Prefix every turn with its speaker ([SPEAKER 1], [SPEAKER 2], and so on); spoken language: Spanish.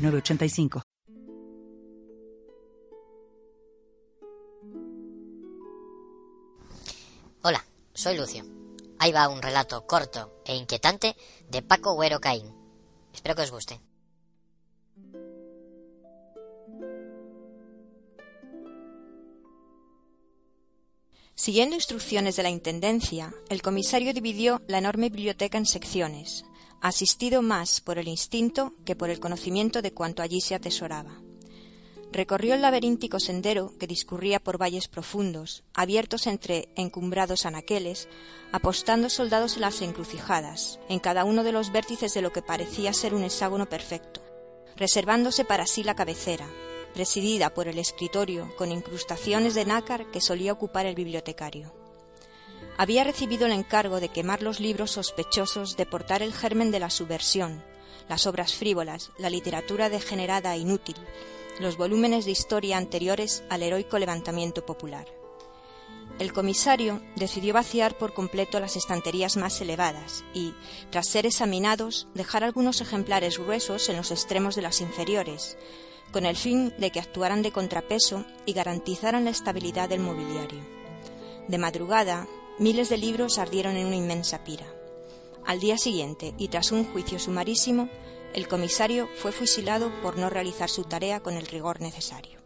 [SPEAKER 1] 906985.
[SPEAKER 2] Hola, soy Lucio. Ahí va un relato corto e inquietante de Paco Güero Caín. Espero que os guste.
[SPEAKER 3] Siguiendo instrucciones de la Intendencia, el comisario dividió la enorme biblioteca en secciones, asistido más por el instinto que por el conocimiento de cuanto allí se atesoraba. Recorrió el laberíntico sendero que discurría por valles profundos, abiertos entre encumbrados anaqueles, apostando soldados en las encrucijadas, en cada uno de los vértices de lo que parecía ser un hexágono perfecto, reservándose para sí la cabecera, presidida por el escritorio con incrustaciones de nácar que solía ocupar el bibliotecario. Había recibido el encargo de quemar los libros sospechosos de portar el germen de la subversión, las obras frívolas, la literatura degenerada e inútil, los volúmenes de historia anteriores al heroico levantamiento popular. El comisario decidió vaciar por completo las estanterías más elevadas y, tras ser examinados, dejar algunos ejemplares gruesos en los extremos de las inferiores, con el fin de que actuaran de contrapeso y garantizaran la estabilidad del mobiliario. De madrugada, miles de libros ardieron en una inmensa pira. Al día siguiente, y tras un juicio sumarísimo, el comisario fue fusilado por no realizar su tarea con el rigor necesario.